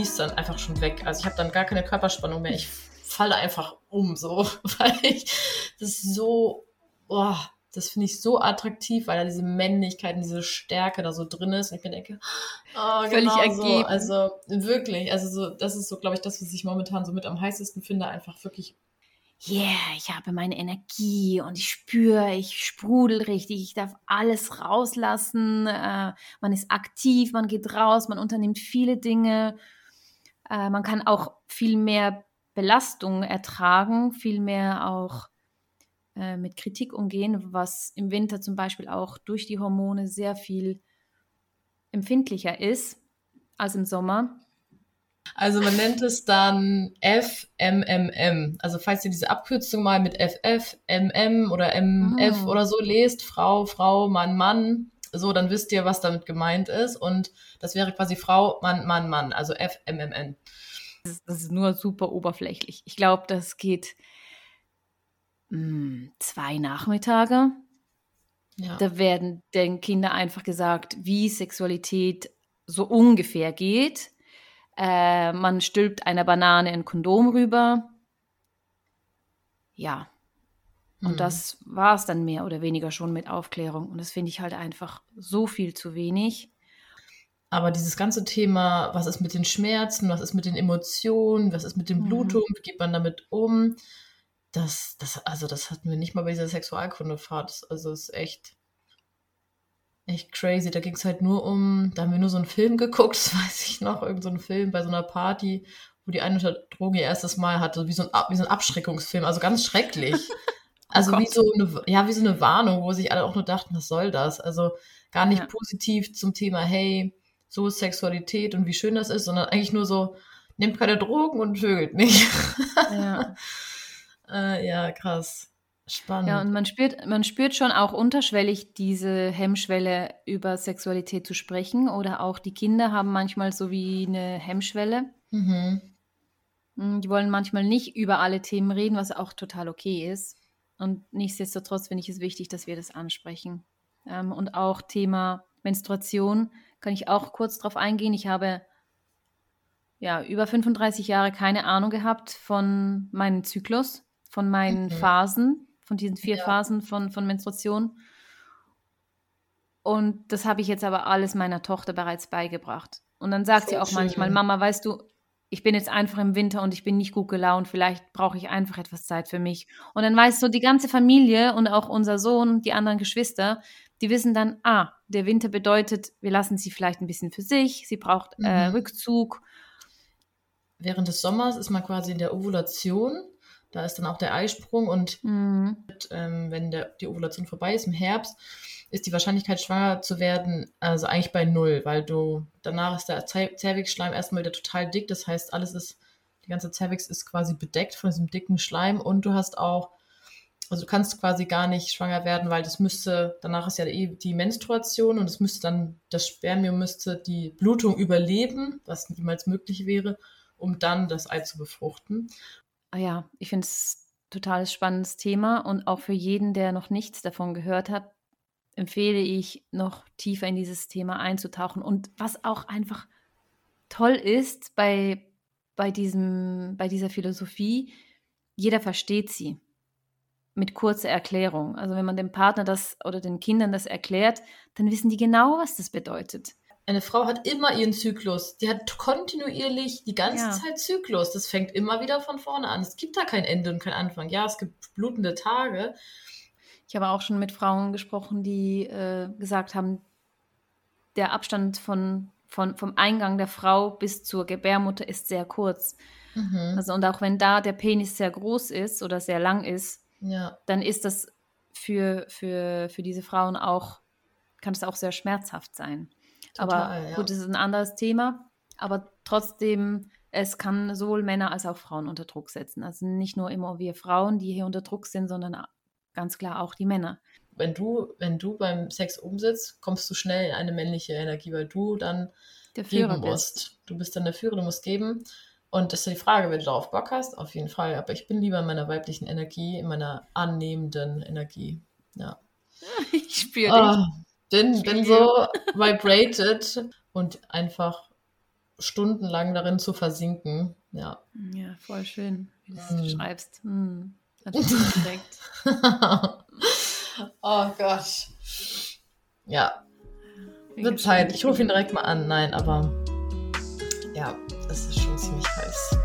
ist dann einfach schon weg. Also ich habe dann gar keine Körperspannung mehr. Ich falle einfach um, so, weil ich das so, oh, das finde ich so attraktiv, weil da diese Männlichkeit und diese Stärke da so drin ist. Und ich mir denke, oh, völlig genau ergeben. So. Also wirklich, also so, das ist so, glaube ich, das, was ich momentan so mit am heißesten finde, einfach wirklich. Yeah, ich habe meine Energie und ich spüre, ich sprudel richtig, ich darf alles rauslassen. Äh, man ist aktiv, man geht raus, man unternimmt viele Dinge. Äh, man kann auch viel mehr Belastung ertragen, viel mehr auch äh, mit Kritik umgehen, was im Winter zum Beispiel auch durch die Hormone sehr viel empfindlicher ist als im Sommer. Also man nennt es dann FMMM. Also falls ihr diese Abkürzung mal mit FF, MM oder MF mhm. oder so lest, Frau, Frau, Mann, Mann, so, dann wisst ihr, was damit gemeint ist. Und das wäre quasi Frau, Mann, Mann, Mann, also FMMN. Das ist, das ist nur super oberflächlich. Ich glaube, das geht mh, hm, zwei Nachmittage. Ja. Da werden den Kindern einfach gesagt, wie Sexualität so ungefähr geht. Äh, man stülpt einer Banane ein Kondom rüber. Ja. Und hm. das war es dann mehr oder weniger schon mit Aufklärung. Und das finde ich halt einfach so viel zu wenig. Aber dieses ganze Thema, was ist mit den Schmerzen, was ist mit den Emotionen, was ist mit den mhm. Blutungen, wie geht man damit um, das, das, also das hatten wir nicht mal bei dieser Sexualkundefahrt. Also es ist echt, echt crazy. Da ging es halt nur um, da haben wir nur so einen Film geguckt, das weiß ich noch, irgendein so Film bei so einer Party, wo die eine Droge ihr erstes Mal hatte, wie so ein, wie so ein Abschreckungsfilm, also ganz schrecklich. Oh also oh wie so eine, ja, wie so eine Warnung, wo sich alle auch nur dachten, was soll das? Also gar nicht ja. positiv zum Thema, hey, so ist Sexualität und wie schön das ist, sondern eigentlich nur so, nehmt keine Drogen und vögelt nicht. Ja. äh, ja, krass. Spannend. Ja, und man spürt, man spürt schon auch unterschwellig diese Hemmschwelle, über Sexualität zu sprechen. Oder auch die Kinder haben manchmal so wie eine Hemmschwelle. Mhm. Hm, die wollen manchmal nicht über alle Themen reden, was auch total okay ist. Und nichtsdestotrotz finde ich es wichtig, dass wir das ansprechen. Ähm, und auch Thema Menstruation kann ich auch kurz darauf eingehen. Ich habe ja über 35 Jahre keine Ahnung gehabt von meinem Zyklus von meinen mhm. Phasen, von diesen vier ja. Phasen von, von Menstruation. Und das habe ich jetzt aber alles meiner Tochter bereits beigebracht. Und dann sagt so sie auch schön. manchmal, Mama, weißt du, ich bin jetzt einfach im Winter und ich bin nicht gut gelaunt, vielleicht brauche ich einfach etwas Zeit für mich. Und dann weiß so die ganze Familie und auch unser Sohn, die anderen Geschwister, die wissen dann, ah, der Winter bedeutet, wir lassen sie vielleicht ein bisschen für sich, sie braucht äh, mhm. Rückzug. Während des Sommers ist man quasi in der Ovulation da ist dann auch der Eisprung und mhm. ähm, wenn der, die Ovulation vorbei ist im Herbst, ist die Wahrscheinlichkeit, schwanger zu werden, also eigentlich bei null, weil du danach ist der Zervixschleim erstmal wieder total dick. Das heißt, alles ist, die ganze Zervix ist quasi bedeckt von diesem dicken Schleim und du hast auch, also du kannst quasi gar nicht schwanger werden, weil das müsste, danach ist ja die, die Menstruation und es müsste dann, das Spermium müsste die Blutung überleben, was niemals möglich wäre, um dann das Ei zu befruchten. Ah ja, ich finde es total spannendes Thema und auch für jeden, der noch nichts davon gehört hat, empfehle ich, noch tiefer in dieses Thema einzutauchen. Und was auch einfach toll ist bei, bei, diesem, bei dieser Philosophie, jeder versteht sie mit kurzer Erklärung. Also wenn man dem Partner das oder den Kindern das erklärt, dann wissen die genau, was das bedeutet eine Frau hat immer ihren Zyklus. Die hat kontinuierlich die ganze ja. Zeit Zyklus. Das fängt immer wieder von vorne an. Es gibt da kein Ende und kein Anfang. Ja, es gibt blutende Tage. Ich habe auch schon mit Frauen gesprochen, die äh, gesagt haben, der Abstand von, von, vom Eingang der Frau bis zur Gebärmutter ist sehr kurz. Mhm. Also, und auch wenn da der Penis sehr groß ist oder sehr lang ist, ja. dann ist das für, für, für diese Frauen auch, kann es auch sehr schmerzhaft sein. Total, aber ja. gut, das ist ein anderes Thema. Aber trotzdem, es kann sowohl Männer als auch Frauen unter Druck setzen. Also nicht nur immer wir Frauen, die hier unter Druck sind, sondern ganz klar auch die Männer. Wenn du, wenn du beim Sex umsitzt, kommst du schnell in eine männliche Energie, weil du dann der Führer geben musst. Bist. Du bist dann der Führer, du musst geben. Und das ist die Frage, wenn du darauf Bock hast, auf jeden Fall. Aber ich bin lieber in meiner weiblichen Energie, in meiner annehmenden Energie. Ja. Ich spüre oh, bin, bin so vibrated und einfach stundenlang darin zu versinken. Ja. Ja, voll schön, wie du es mm. schreibst. Hm. direkt. oh Gott. Ja. Wird Zeit. Ich rufe ihn direkt mal an. Nein, aber ja, es ist schon ziemlich heiß.